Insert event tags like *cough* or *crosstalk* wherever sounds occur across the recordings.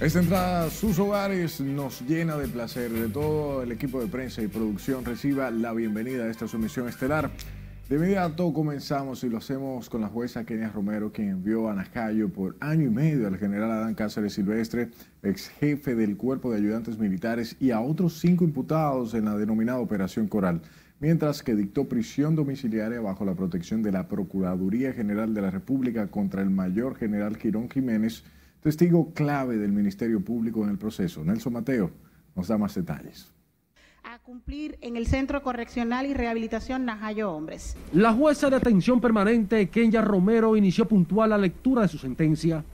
Esta entrada a sus hogares nos llena de placer. De todo el equipo de prensa y producción reciba la bienvenida a esta sumisión estelar. De inmediato comenzamos y lo hacemos con la jueza Kenia Romero, quien envió a Najayo por año y medio al general Adán Cáceres Silvestre, ex jefe del Cuerpo de Ayudantes Militares, y a otros cinco imputados en la denominada Operación Coral, mientras que dictó prisión domiciliaria bajo la protección de la Procuraduría General de la República contra el mayor general Quirón Jiménez, testigo clave del Ministerio Público en el proceso. Nelson Mateo nos da más detalles. A cumplir en el Centro Correccional y Rehabilitación Najayo Hombres. La jueza de atención permanente, Kenya Romero, inició puntual la lectura de su sentencia.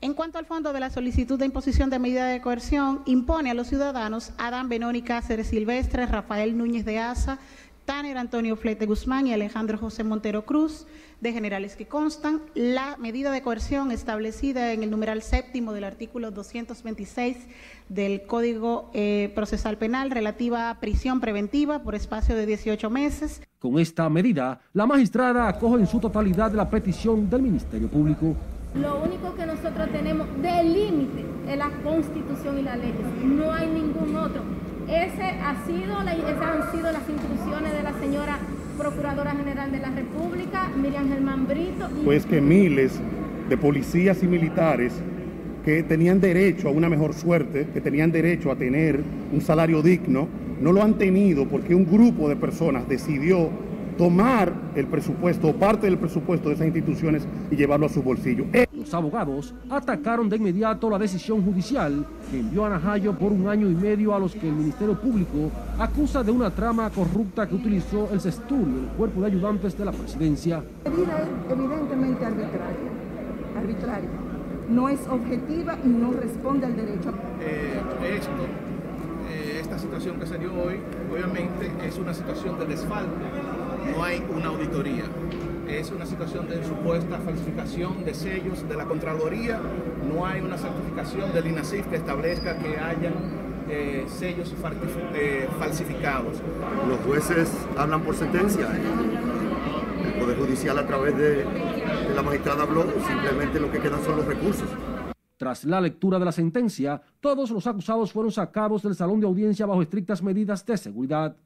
En cuanto al fondo de la solicitud de imposición de medida de coerción, impone a los ciudadanos Adán Benoni Cáceres Silvestre, Rafael Núñez de Asa, Tanner Antonio Flete Guzmán y Alejandro José Montero Cruz, de generales que constan, la medida de coerción establecida en el numeral séptimo del artículo 226 del Código eh, Procesal Penal relativa a prisión preventiva por espacio de 18 meses. Con esta medida, la magistrada acoge en su totalidad la petición del Ministerio Público. Lo único que nosotros tenemos de límite es la Constitución y la ley. No hay ningún otro. Ese ha sido esas han sido las instrucciones de la señora Procuradora General de la República, Miriam Germán Brito. Pues que miles de policías y militares que tenían derecho a una mejor suerte, que tenían derecho a tener un salario digno, no lo han tenido porque un grupo de personas decidió tomar el presupuesto o parte del presupuesto de esas instituciones y llevarlo a su bolsillo. Los abogados atacaron de inmediato la decisión judicial que envió a Najayo por un año y medio a los que el Ministerio Público acusa de una trama corrupta que utilizó el CESTUR y el cuerpo de ayudantes de la presidencia. La medida es evidentemente arbitraria, arbitraria. No es objetiva y no responde al derecho. Eh, esto, eh, esta situación que se dio hoy, obviamente es una situación de desfalco no hay una auditoría. Es una situación de supuesta falsificación de sellos de la Contraloría, no hay una certificación del INASIF que establezca que hayan eh, sellos eh, falsificados. Los jueces hablan por sentencia. El Poder Judicial a través de, de la magistrada habló, simplemente lo que quedan son los recursos. Tras la lectura de la sentencia, todos los acusados fueron sacados del salón de audiencia bajo estrictas medidas de seguridad.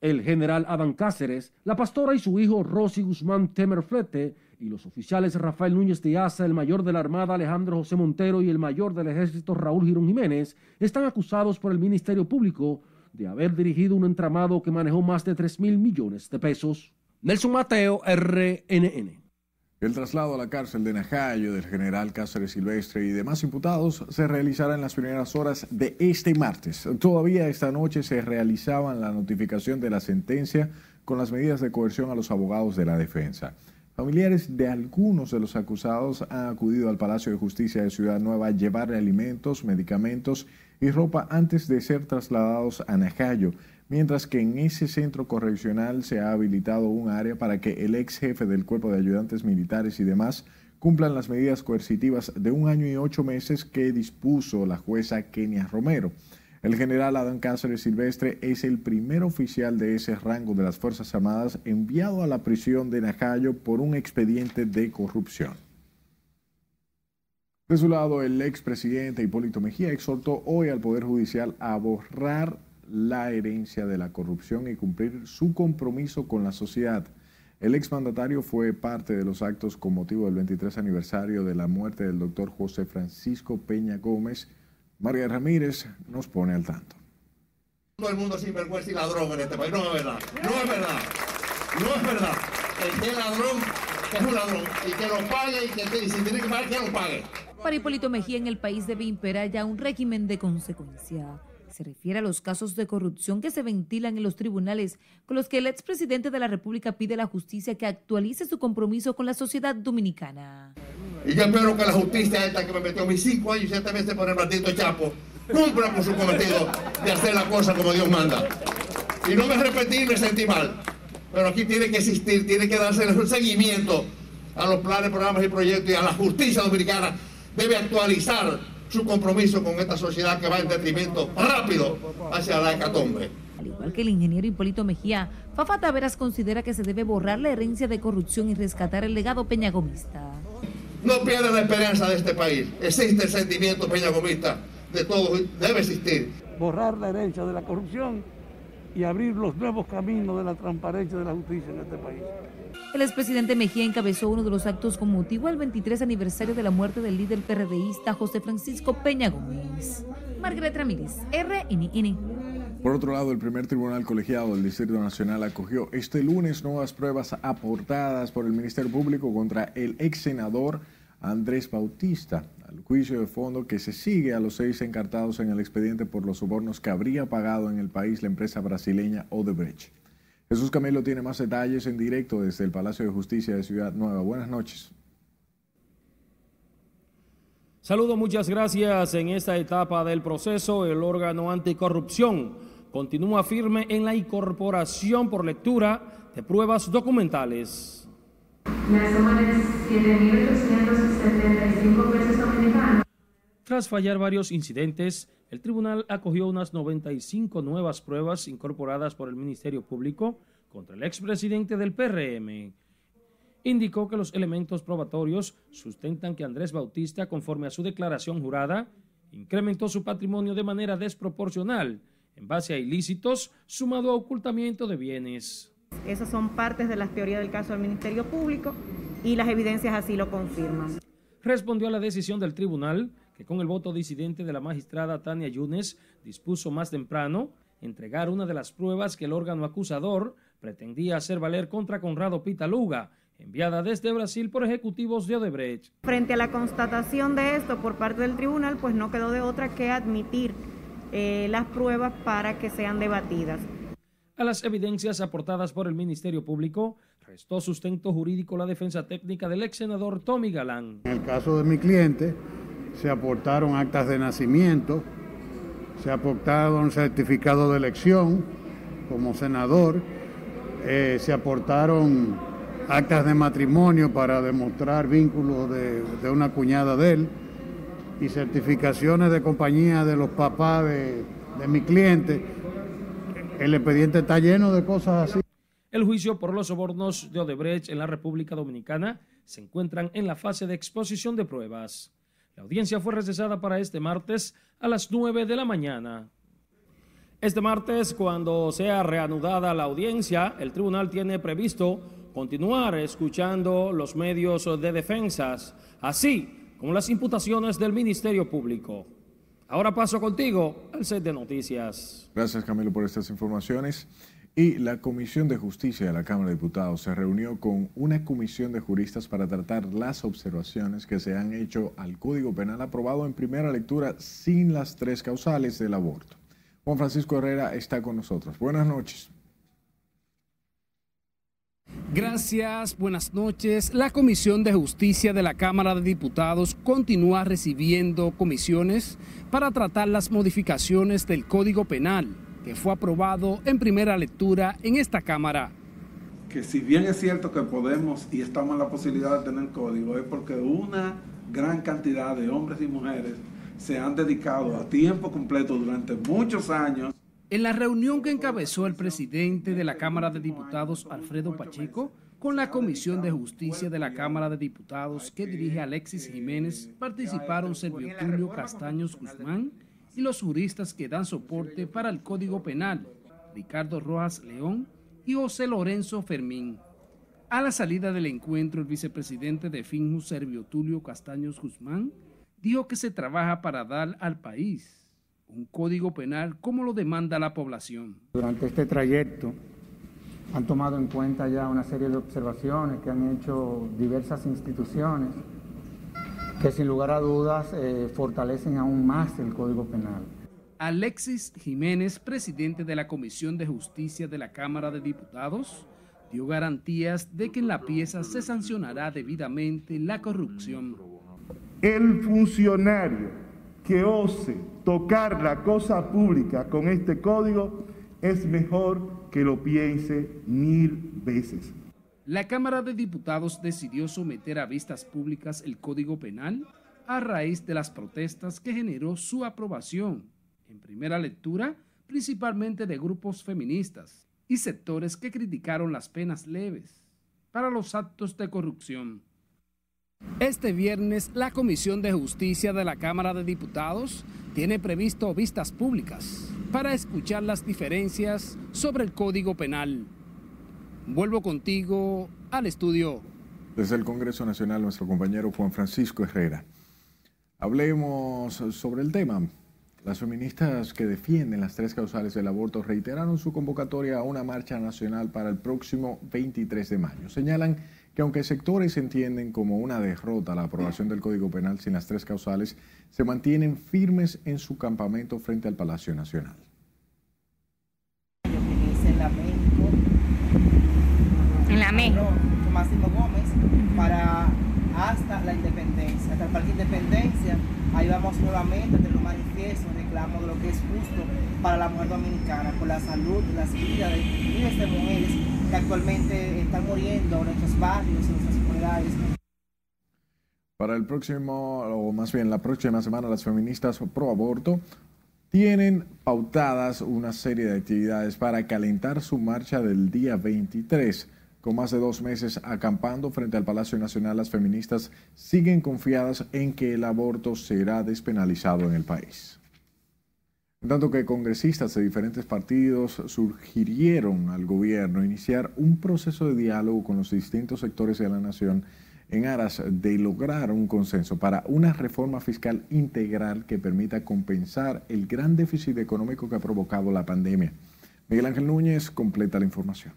El general Adán Cáceres, la pastora y su hijo Rosy Guzmán Temerflete y los oficiales Rafael Núñez de Asa, el mayor de la Armada Alejandro José Montero y el mayor del Ejército Raúl Girón Jiménez están acusados por el Ministerio Público de haber dirigido un entramado que manejó más de 3 mil millones de pesos. Nelson Mateo, RNN. El traslado a la cárcel de Najayo del general Cáceres Silvestre y demás imputados se realizará en las primeras horas de este martes. Todavía esta noche se realizaban la notificación de la sentencia con las medidas de coerción a los abogados de la defensa. Familiares de algunos de los acusados han acudido al Palacio de Justicia de Ciudad Nueva a llevarle alimentos, medicamentos y ropa antes de ser trasladados a Najayo mientras que en ese centro correccional se ha habilitado un área para que el ex jefe del cuerpo de ayudantes militares y demás cumplan las medidas coercitivas de un año y ocho meses que dispuso la jueza Kenia Romero. El general Adán Cáceres Silvestre es el primer oficial de ese rango de las Fuerzas Armadas enviado a la prisión de Najayo por un expediente de corrupción. De su lado, el expresidente Hipólito Mejía exhortó hoy al Poder Judicial a borrar la herencia de la corrupción y cumplir su compromiso con la sociedad. El exmandatario fue parte de los actos con motivo del 23 aniversario de la muerte del doctor José Francisco Peña Gómez. María Ramírez nos pone al tanto. Todo el mundo es sinvergüenza y ladrón en este país. No es verdad. No es verdad. No es verdad. El que es ladrón es un ladrón. Y que lo pague y que y si tiene que pagar, que lo pague. Para Hipólito Mejía en el país debe imperar ya un régimen de consecuencia se refiere a los casos de corrupción que se ventilan en los tribunales, con los que el expresidente de la República pide a la justicia que actualice su compromiso con la sociedad dominicana. Y yo espero que la justicia esta que me metió mis cinco años y siete veces por el maldito Chapo cumpla con su cometido de hacer la cosa como Dios manda. Y no me arrepentí me sentí mal. Pero aquí tiene que existir, tiene que darse un seguimiento a los planes, programas y proyectos y a la justicia dominicana debe actualizar su compromiso con esta sociedad que va en detrimento rápido hacia la hecatombe. Al igual que el ingeniero Hipólito Mejía, Fafa Taveras considera que se debe borrar la herencia de corrupción y rescatar el legado peñagomista. No pierdan la esperanza de este país. Existe el sentimiento peñagomista de todos, debe existir. Borrar la herencia de la corrupción y abrir los nuevos caminos de la transparencia de la justicia en este país. El expresidente Mejía encabezó uno de los actos con motivo al 23 aniversario de la muerte del líder PRDista José Francisco Peña Gómez. Margaret Ramírez, RNN. Por otro lado, el primer tribunal colegiado del Distrito Nacional acogió este lunes nuevas pruebas aportadas por el Ministerio Público contra el ex senador Andrés Bautista, al juicio de fondo que se sigue a los seis encartados en el expediente por los sobornos que habría pagado en el país la empresa brasileña Odebrecht. Jesús Camilo tiene más detalles en directo desde el Palacio de Justicia de Ciudad Nueva. Buenas noches. Saludo, muchas gracias. En esta etapa del proceso, el órgano anticorrupción continúa firme en la incorporación por lectura de pruebas documentales. La suma de 7.875 pesos dominicanos. Tras fallar varios incidentes, el tribunal acogió unas 95 nuevas pruebas incorporadas por el Ministerio Público contra el expresidente del PRM indicó que los elementos probatorios sustentan que Andrés Bautista, conforme a su declaración jurada, incrementó su patrimonio de manera desproporcional en base a ilícitos sumado a ocultamiento de bienes. Esas son partes de las teorías del caso del Ministerio Público y las evidencias así lo confirman. Respondió a la decisión del tribunal que con el voto disidente de la magistrada Tania Yunes dispuso más temprano entregar una de las pruebas que el órgano acusador pretendía hacer valer contra Conrado Pitaluga, enviada desde Brasil por ejecutivos de Odebrecht. Frente a la constatación de esto por parte del tribunal, pues no quedó de otra que admitir eh, las pruebas para que sean debatidas. A las evidencias aportadas por el Ministerio Público, restó sustento jurídico la defensa técnica del ex senador Tommy Galán. En el caso de mi cliente, se aportaron actas de nacimiento, se aportaron certificado de elección como senador, eh, se aportaron actas de matrimonio para demostrar vínculos de, una cuñada de él y certificaciones de compañía de los papás de, de mi cliente. El expediente está lleno de cosas así. El juicio por los sobornos de Odebrecht en la República Dominicana se encuentran en la fase de exposición de pruebas. La audiencia fue recesada para este martes a las 9 de la mañana. Este martes, cuando sea reanudada la audiencia, el tribunal tiene previsto continuar escuchando los medios de defensas, así como las imputaciones del Ministerio Público. Ahora paso contigo al set de noticias. Gracias Camilo por estas informaciones. Y la Comisión de Justicia de la Cámara de Diputados se reunió con una comisión de juristas para tratar las observaciones que se han hecho al Código Penal aprobado en primera lectura sin las tres causales del aborto. Juan Francisco Herrera está con nosotros. Buenas noches. Gracias, buenas noches. La Comisión de Justicia de la Cámara de Diputados continúa recibiendo comisiones para tratar las modificaciones del Código Penal que fue aprobado en primera lectura en esta Cámara. Que si bien es cierto que podemos y estamos en la posibilidad de tener código, es porque una gran cantidad de hombres y mujeres se han dedicado a tiempo completo durante muchos años en la reunión que encabezó el presidente de la Cámara de Diputados, Alfredo Pacheco, con la Comisión de Justicia de la Cámara de Diputados que dirige Alexis Jiménez, participaron Servio Tulio Castaños Guzmán y los juristas que dan soporte para el Código Penal, Ricardo Rojas León y José Lorenzo Fermín. A la salida del encuentro, el vicepresidente de FINJU, Servio Tulio Castaños Guzmán, dijo que se trabaja para dar al país un código penal como lo demanda la población. Durante este trayecto han tomado en cuenta ya una serie de observaciones que han hecho diversas instituciones que sin lugar a dudas eh, fortalecen aún más el Código Penal. Alexis Jiménez, presidente de la Comisión de Justicia de la Cámara de Diputados, dio garantías de que en la pieza se sancionará debidamente la corrupción. El funcionario que ose tocar la cosa pública con este código, es mejor que lo piense mil veces. La Cámara de Diputados decidió someter a vistas públicas el Código Penal a raíz de las protestas que generó su aprobación, en primera lectura, principalmente de grupos feministas y sectores que criticaron las penas leves para los actos de corrupción. Este viernes, la Comisión de Justicia de la Cámara de Diputados tiene previsto vistas públicas para escuchar las diferencias sobre el Código Penal. Vuelvo contigo al estudio. Desde el Congreso Nacional, nuestro compañero Juan Francisco Herrera. Hablemos sobre el tema. Las feministas que defienden las tres causales del aborto reiteraron su convocatoria a una marcha nacional para el próximo 23 de mayo. Señalan que aunque sectores entienden como una derrota la aprobación del Código Penal sin las tres causales, se mantienen firmes en su campamento frente al Palacio Nacional. En la México, en la México, Máximo Gómez, para hasta la independencia, hasta el Parque Independencia. Ahí vamos nuevamente a tener un manifiesto, un reclamo de lo que es justo para la mujer dominicana, por la salud, las vidas de miles de mujeres que actualmente están muriendo en nuestros barrios, en nuestras comunidades. Para el próximo, o más bien la próxima semana, las feministas pro aborto tienen pautadas una serie de actividades para calentar su marcha del día 23. Con más de dos meses acampando frente al Palacio Nacional, las feministas siguen confiadas en que el aborto será despenalizado en el país. Tanto que congresistas de diferentes partidos sugirieron al gobierno iniciar un proceso de diálogo con los distintos sectores de la nación en aras de lograr un consenso para una reforma fiscal integral que permita compensar el gran déficit económico que ha provocado la pandemia. Miguel Ángel Núñez completa la información.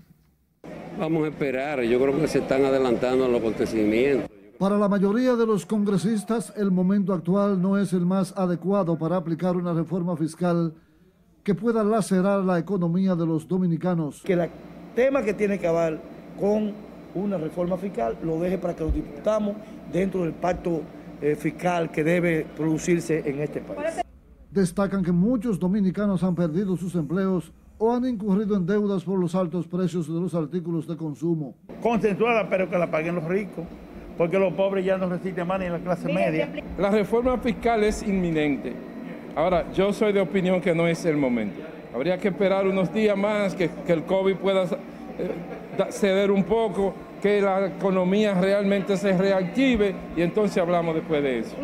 Vamos a esperar, yo creo que se están adelantando los acontecimientos. Para la mayoría de los congresistas, el momento actual no es el más adecuado para aplicar una reforma fiscal que pueda lacerar la economía de los dominicanos. Que el tema que tiene que ver con una reforma fiscal lo deje para que lo discutamos dentro del pacto eh, fiscal que debe producirse en este país. Destacan que muchos dominicanos han perdido sus empleos o han incurrido en deudas por los altos precios de los artículos de consumo. Concentrada, pero que la paguen los ricos, porque los pobres ya no resisten más ni en la clase media. La reforma fiscal es inminente. Ahora, yo soy de opinión que no es el momento. Habría que esperar unos días más, que, que el COVID pueda eh, ceder un poco, que la economía realmente se reactive y entonces hablamos después de eso.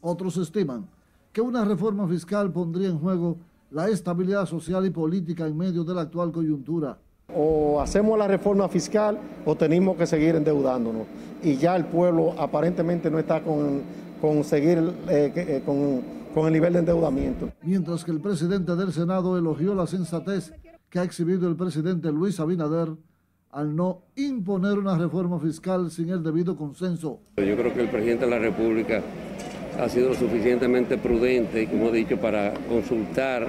Otros estiman que una reforma fiscal pondría en juego la estabilidad social y política en medio de la actual coyuntura. O hacemos la reforma fiscal o tenemos que seguir endeudándonos. Y ya el pueblo aparentemente no está con, con seguir eh, eh, con, con el nivel de endeudamiento. Mientras que el presidente del Senado elogió la sensatez que ha exhibido el presidente Luis Abinader al no imponer una reforma fiscal sin el debido consenso. Yo creo que el presidente de la República ha sido lo suficientemente prudente, como he dicho, para consultar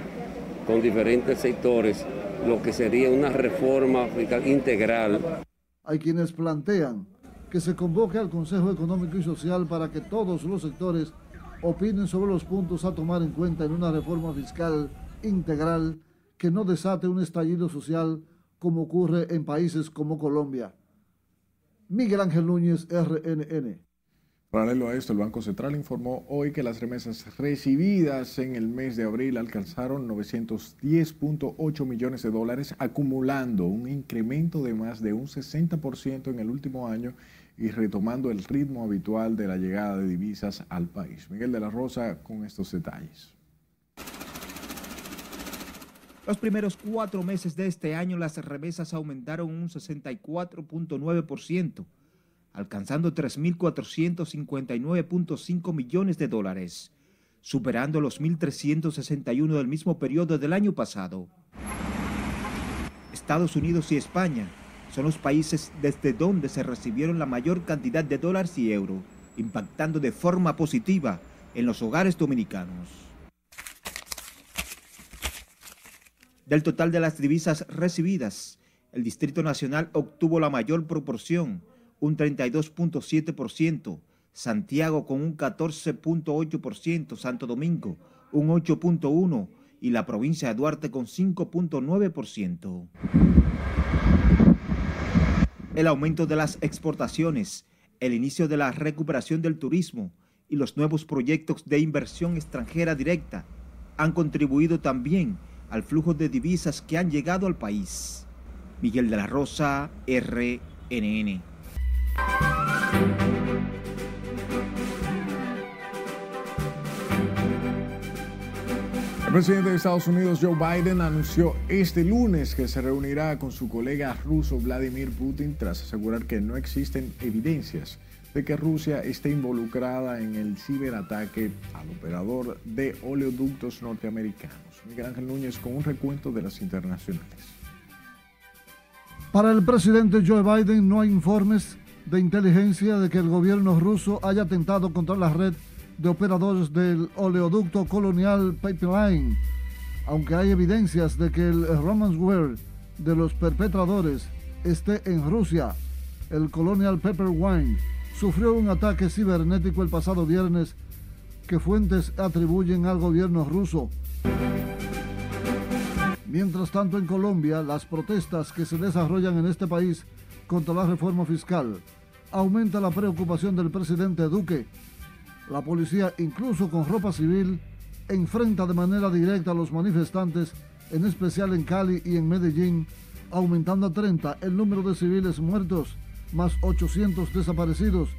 con diferentes sectores lo que sería una reforma fiscal integral. Hay quienes plantean que se convoque al Consejo Económico y Social para que todos los sectores opinen sobre los puntos a tomar en cuenta en una reforma fiscal integral que no desate un estallido social como ocurre en países como Colombia. Miguel Ángel Núñez, RNN. Paralelo a esto, el Banco Central informó hoy que las remesas recibidas en el mes de abril alcanzaron 910.8 millones de dólares, acumulando un incremento de más de un 60% en el último año y retomando el ritmo habitual de la llegada de divisas al país. Miguel de la Rosa con estos detalles. Los primeros cuatro meses de este año las remesas aumentaron un 64.9% alcanzando 3.459.5 millones de dólares, superando los 1.361 del mismo periodo del año pasado. Estados Unidos y España son los países desde donde se recibieron la mayor cantidad de dólares y euros, impactando de forma positiva en los hogares dominicanos. Del total de las divisas recibidas, el Distrito Nacional obtuvo la mayor proporción, un 32.7%, Santiago con un 14.8%, Santo Domingo un 8.1% y la provincia de Duarte con 5.9%. El aumento de las exportaciones, el inicio de la recuperación del turismo y los nuevos proyectos de inversión extranjera directa han contribuido también al flujo de divisas que han llegado al país. Miguel de la Rosa, RNN. El presidente de Estados Unidos, Joe Biden, anunció este lunes que se reunirá con su colega ruso Vladimir Putin tras asegurar que no existen evidencias de que Rusia esté involucrada en el ciberataque al operador de oleoductos norteamericanos. Miguel Ángel Núñez con un recuento de las internacionales. Para el presidente Joe Biden no hay informes de inteligencia de que el gobierno ruso haya atentado contra la red de operadores del oleoducto Colonial Pipeline, aunque hay evidencias de que el ransomware de los perpetradores esté en Rusia. El Colonial Pipeline sufrió un ataque cibernético el pasado viernes que fuentes atribuyen al gobierno ruso. Mientras tanto, en Colombia, las protestas que se desarrollan en este país contra la reforma fiscal aumenta la preocupación del presidente Duque. La policía, incluso con ropa civil, enfrenta de manera directa a los manifestantes, en especial en Cali y en Medellín, aumentando a 30 el número de civiles muertos, más 800 desaparecidos.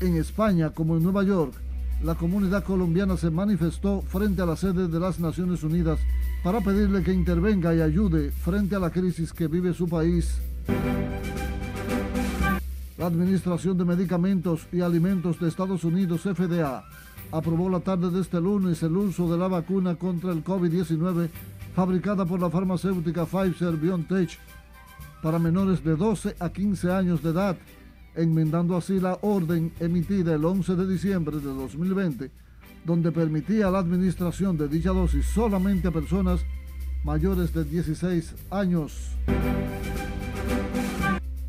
En España, como en Nueva York, la comunidad colombiana se manifestó frente a la sede de las Naciones Unidas para pedirle que intervenga y ayude frente a la crisis que vive su país. Administración de Medicamentos y Alimentos de Estados Unidos, FDA, aprobó la tarde de este lunes el uso de la vacuna contra el COVID-19 fabricada por la farmacéutica Pfizer BioNTech para menores de 12 a 15 años de edad, enmendando así la orden emitida el 11 de diciembre de 2020, donde permitía la administración de dicha dosis solamente a personas mayores de 16 años.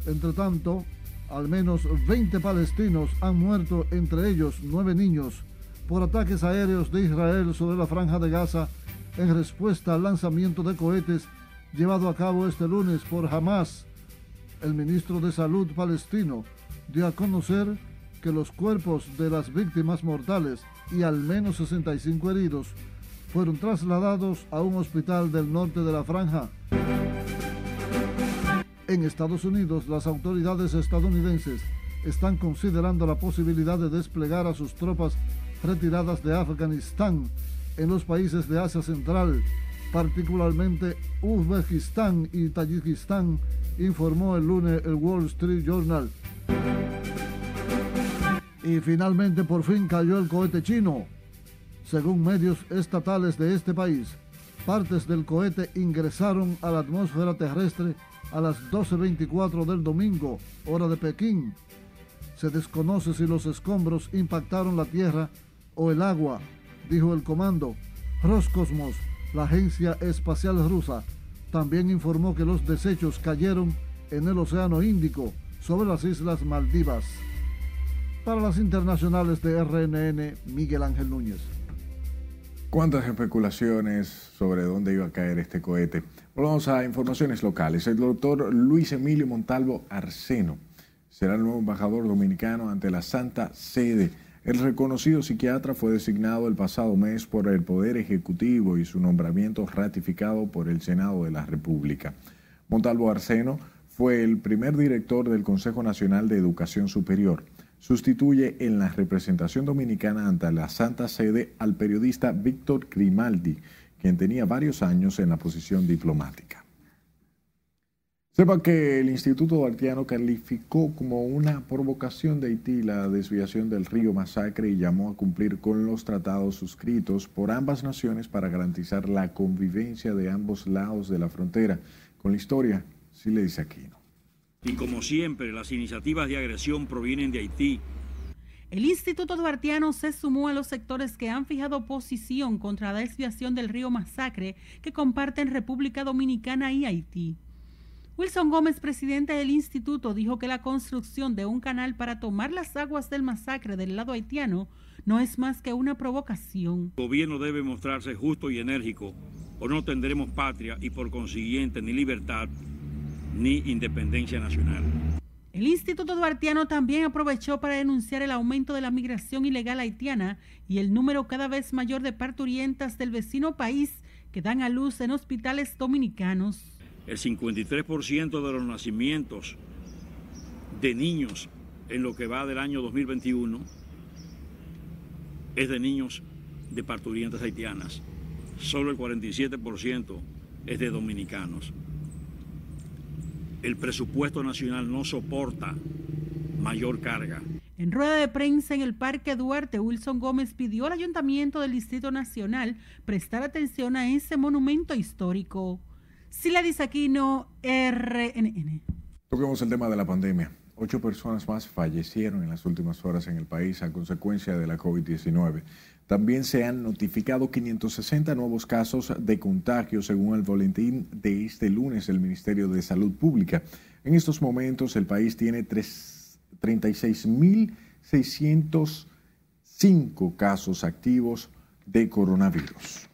Entre tanto, al menos 20 palestinos han muerto, entre ellos nueve niños, por ataques aéreos de Israel sobre la franja de Gaza en respuesta al lanzamiento de cohetes llevado a cabo este lunes por Hamas. El ministro de Salud palestino dio a conocer que los cuerpos de las víctimas mortales y al menos 65 heridos fueron trasladados a un hospital del norte de la franja. En Estados Unidos, las autoridades estadounidenses están considerando la posibilidad de desplegar a sus tropas retiradas de Afganistán en los países de Asia Central, particularmente Uzbekistán y Tayikistán, informó el lunes el Wall Street Journal. Y finalmente por fin cayó el cohete chino. Según medios estatales de este país, partes del cohete ingresaron a la atmósfera terrestre a las 12.24 del domingo, hora de Pekín. Se desconoce si los escombros impactaron la tierra o el agua, dijo el comando. Roscosmos, la agencia espacial rusa, también informó que los desechos cayeron en el Océano Índico, sobre las Islas Maldivas. Para las internacionales de RNN, Miguel Ángel Núñez. ¿Cuántas especulaciones sobre dónde iba a caer este cohete? Volvamos a informaciones locales. El doctor Luis Emilio Montalvo Arseno será el nuevo embajador dominicano ante la Santa Sede. El reconocido psiquiatra fue designado el pasado mes por el Poder Ejecutivo y su nombramiento ratificado por el Senado de la República. Montalvo Arseno fue el primer director del Consejo Nacional de Educación Superior sustituye en la representación dominicana ante la Santa Sede al periodista Víctor Grimaldi, quien tenía varios años en la posición diplomática. Sepa que el Instituto Duartiano calificó como una provocación de Haití la desviación del río Masacre y llamó a cumplir con los tratados suscritos por ambas naciones para garantizar la convivencia de ambos lados de la frontera. Con la historia, sí le dice Aquino. Y como siempre, las iniciativas de agresión provienen de Haití. El Instituto Duartiano se sumó a los sectores que han fijado posición contra la desviación del río Masacre que comparten República Dominicana y Haití. Wilson Gómez, presidente del instituto, dijo que la construcción de un canal para tomar las aguas del masacre del lado haitiano no es más que una provocación. El gobierno debe mostrarse justo y enérgico o no tendremos patria y por consiguiente ni libertad ni independencia nacional. El Instituto Duartiano también aprovechó para denunciar el aumento de la migración ilegal haitiana y el número cada vez mayor de parturientas del vecino país que dan a luz en hospitales dominicanos. El 53% de los nacimientos de niños en lo que va del año 2021 es de niños de parturientas haitianas. solo el 47% es de dominicanos. El presupuesto nacional no soporta mayor carga. En rueda de prensa en el Parque Duarte, Wilson Gómez pidió al Ayuntamiento del Distrito Nacional prestar atención a ese monumento histórico. Sila Disaquino, RNN. Toquemos el tema de la pandemia. Ocho personas más fallecieron en las últimas horas en el país a consecuencia de la COVID-19. También se han notificado 560 nuevos casos de contagio según el boletín de este lunes del Ministerio de Salud Pública. En estos momentos el país tiene 36.605 casos activos de coronavirus.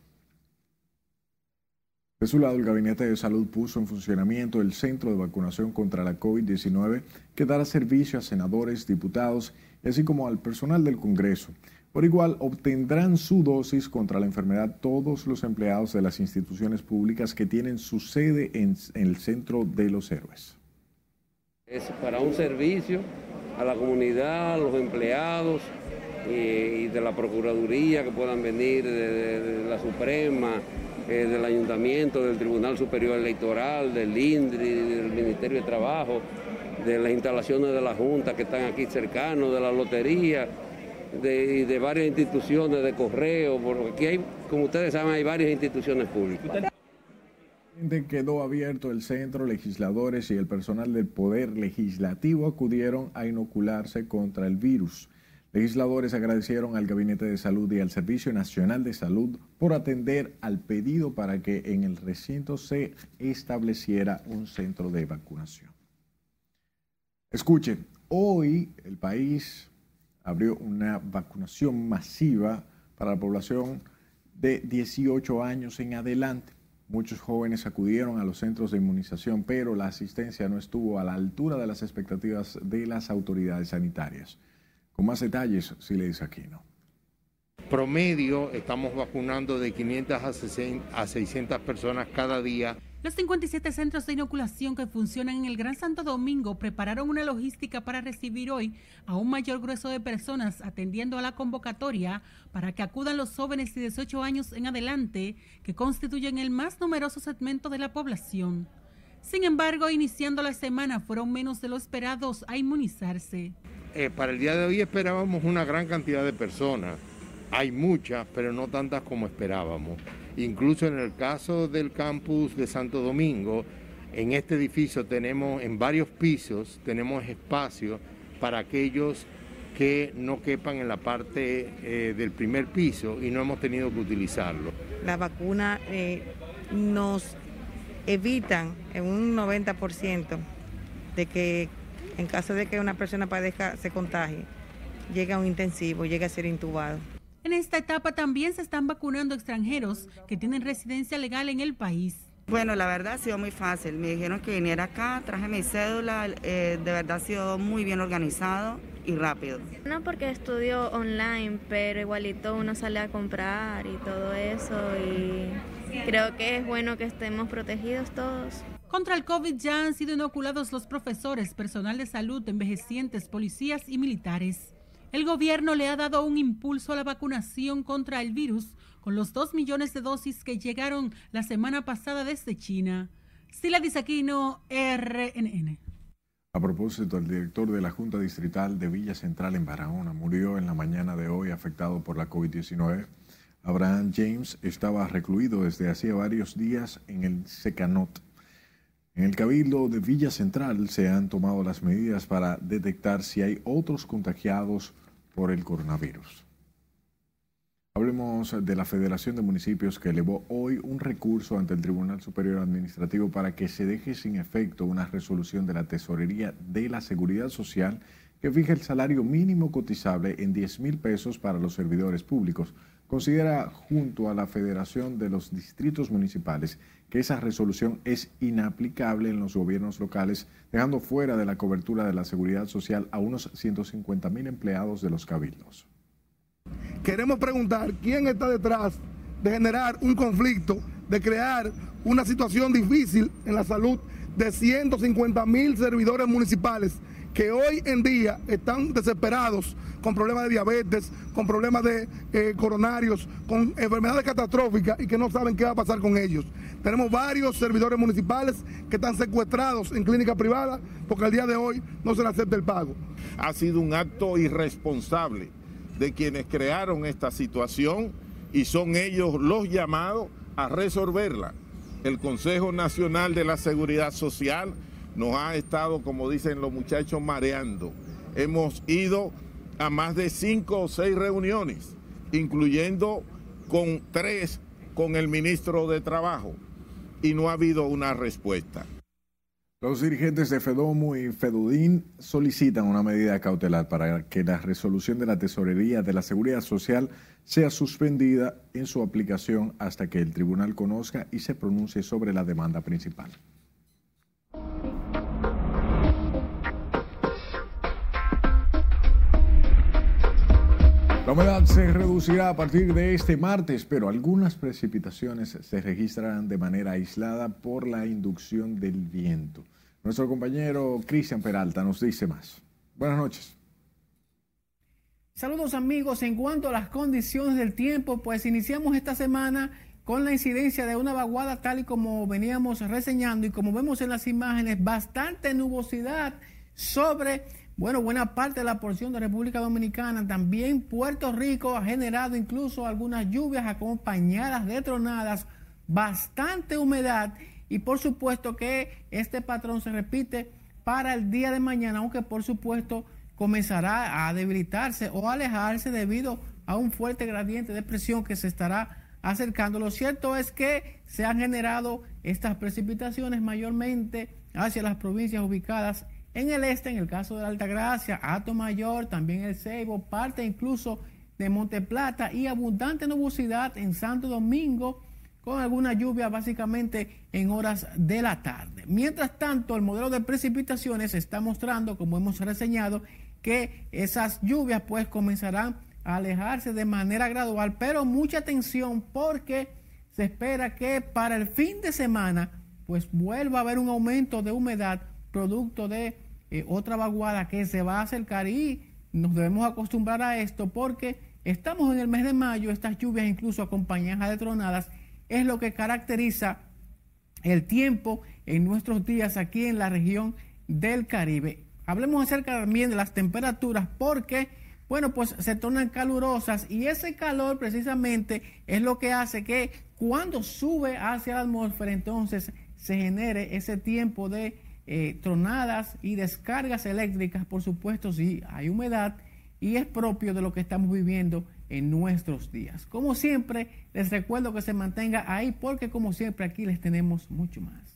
De su lado, el Gabinete de Salud puso en funcionamiento el Centro de Vacunación contra la COVID-19 que dará servicio a senadores, diputados así como al personal del Congreso. Por igual, obtendrán su dosis contra la enfermedad todos los empleados de las instituciones públicas que tienen su sede en, el Centro de los Héroes. Es para un servicio a la comunidad, a los empleados y, de la Procuraduría que puedan venir de la Suprema, eh, del Ayuntamiento, del Tribunal Superior Electoral, del INDRI, del Ministerio de Trabajo, de las instalaciones de la Junta que están aquí cercanos, de la Lotería, de, varias instituciones de correo, porque aquí hay, como ustedes saben, hay varias instituciones públicas. Quedó abierto el centro, legisladores y el personal del Poder Legislativo acudieron a inocularse contra el virus. Legisladores agradecieron al Gabinete de Salud y al Servicio Nacional de Salud por atender al pedido para que en el recinto se estableciera un centro de vacunación. Escuchen, hoy el país abrió una vacunación masiva para la población de 18 años en adelante. Muchos jóvenes acudieron a los centros de inmunización, pero la asistencia no estuvo a la altura de las expectativas de las autoridades sanitarias. Con más detalles, si le dice aquí, ¿no? Promedio, estamos vacunando de 500 a 600 personas cada día. Los 57 centros de inoculación que funcionan en el Gran Santo Domingo prepararon una logística para recibir hoy a un mayor grueso de personas atendiendo a la convocatoria para que acudan los jóvenes de 18 años en adelante que constituyen el más numeroso segmento de la población. Sin embargo, iniciando la semana fueron menos de lo esperados a inmunizarse. Eh, para el día de hoy esperábamos una gran cantidad de personas. Hay muchas, pero no tantas como esperábamos. Incluso en el caso del campus de Santo Domingo, en este edificio tenemos en varios pisos, tenemos espacio para aquellos que no quepan en la parte eh, del primer piso y no hemos tenido que utilizarlo. La vacuna eh, nos evitan en un 90% de que en caso de que una persona padezca, se contagie, llega a un intensivo, llega a ser intubado. En esta etapa también se están vacunando extranjeros que tienen residencia legal en el país. Bueno, la verdad ha sido muy fácil. Me dijeron que viniera acá, traje mi cédula, eh, de verdad ha sido muy bien organizado y rápido. No porque estudio online, pero igualito uno sale a comprar y todo eso y creo que es bueno que estemos protegidos todos. Contra el COVID ya han sido inoculados los profesores, personal de salud, envejecientes, policías y militares. El gobierno le ha dado un impulso a la vacunación contra el virus con los 2 millones de dosis que llegaron la semana pasada desde China. Sila Disaquino, RNN. A propósito, el director de la Junta Distrital de Villa Central en Barahona murió en la mañana de hoy afectado por la COVID-19. Abraham James estaba recluido desde hacía varios días en el Secanot en el Cabildo de Villa Central se han tomado las medidas para detectar si hay otros contagiados por el coronavirus. Hablemos de la Federación de Municipios que elevó hoy un recurso ante el Tribunal Superior Administrativo para que se deje sin efecto una resolución de la Tesorería de la Seguridad Social que fija el salario mínimo cotizable en 10 mil pesos para los servidores públicos. Considera junto a la Federación de los Distritos Municipales que esa resolución es inaplicable en los gobiernos locales, dejando fuera de la cobertura de la seguridad social a unos 150 mil empleados de los cabildos. Queremos preguntar quién está detrás de generar un conflicto, de crear una situación difícil en la salud de 150 mil servidores municipales que hoy en día están desesperados con problemas de diabetes, con problemas de eh, coronarios, con enfermedades catastróficas y que no saben qué va a pasar con ellos. Tenemos varios servidores municipales que están secuestrados en clínica privada porque al día de hoy no se les acepta el pago. Ha sido un acto irresponsable de quienes crearon esta situación y son ellos los llamados a resolverla. El Consejo Nacional de la Seguridad Social nos ha estado, como dicen los muchachos, mareando. Hemos ido a más de cinco o seis reuniones, incluyendo con tres con el ministro de Trabajo, y no ha habido una respuesta. Los dirigentes de FEDOMO y FEDUDIN solicitan una medida cautelar para que la resolución de la Tesorería de la Seguridad Social sea suspendida en su aplicación hasta que el tribunal conozca y se pronuncie sobre la demanda principal. La humedad se reducirá a partir de este martes, pero algunas precipitaciones se registrarán de manera aislada por la inducción del viento. Nuestro compañero Cristian Peralta nos dice más. Buenas noches. Saludos amigos, en cuanto a las condiciones del tiempo, pues iniciamos esta semana con la incidencia de una vaguada tal y como veníamos reseñando y como vemos en las imágenes, bastante nubosidad sobre bueno, buena parte de la porción de República Dominicana, también Puerto Rico ha generado incluso algunas lluvias acompañadas de tronadas, bastante humedad. Y por supuesto que este patrón se repite para el día de mañana, aunque por supuesto comenzará a debilitarse o alejarse debido a un fuerte gradiente de presión que se estará acercando. Lo cierto es que se han generado estas precipitaciones mayormente hacia las provincias ubicadas en el este, en el caso de la Altagracia, Ato Mayor, también el Ceibo, parte incluso de Monte Plata y abundante nubosidad en Santo Domingo, con alguna lluvia básicamente en horas de la tarde. Mientras tanto, el modelo de precipitaciones está mostrando, como hemos reseñado, que esas lluvias pues comenzarán alejarse de manera gradual, pero mucha atención porque se espera que para el fin de semana pues vuelva a haber un aumento de humedad producto de eh, otra vaguada que se va a acercar y nos debemos acostumbrar a esto porque estamos en el mes de mayo, estas lluvias incluso acompañadas de tronadas, es lo que caracteriza el tiempo en nuestros días aquí en la región del Caribe. Hablemos acerca también de las temperaturas porque, bueno, pues se tornan calurosas y ese calor precisamente es lo que hace que cuando sube hacia la atmósfera entonces se genere ese tiempo de eh, tronadas y descargas eléctricas, por supuesto, si hay humedad y es propio de lo que estamos viviendo en nuestros días. Como siempre, les recuerdo que se mantenga ahí porque como siempre aquí les tenemos mucho más.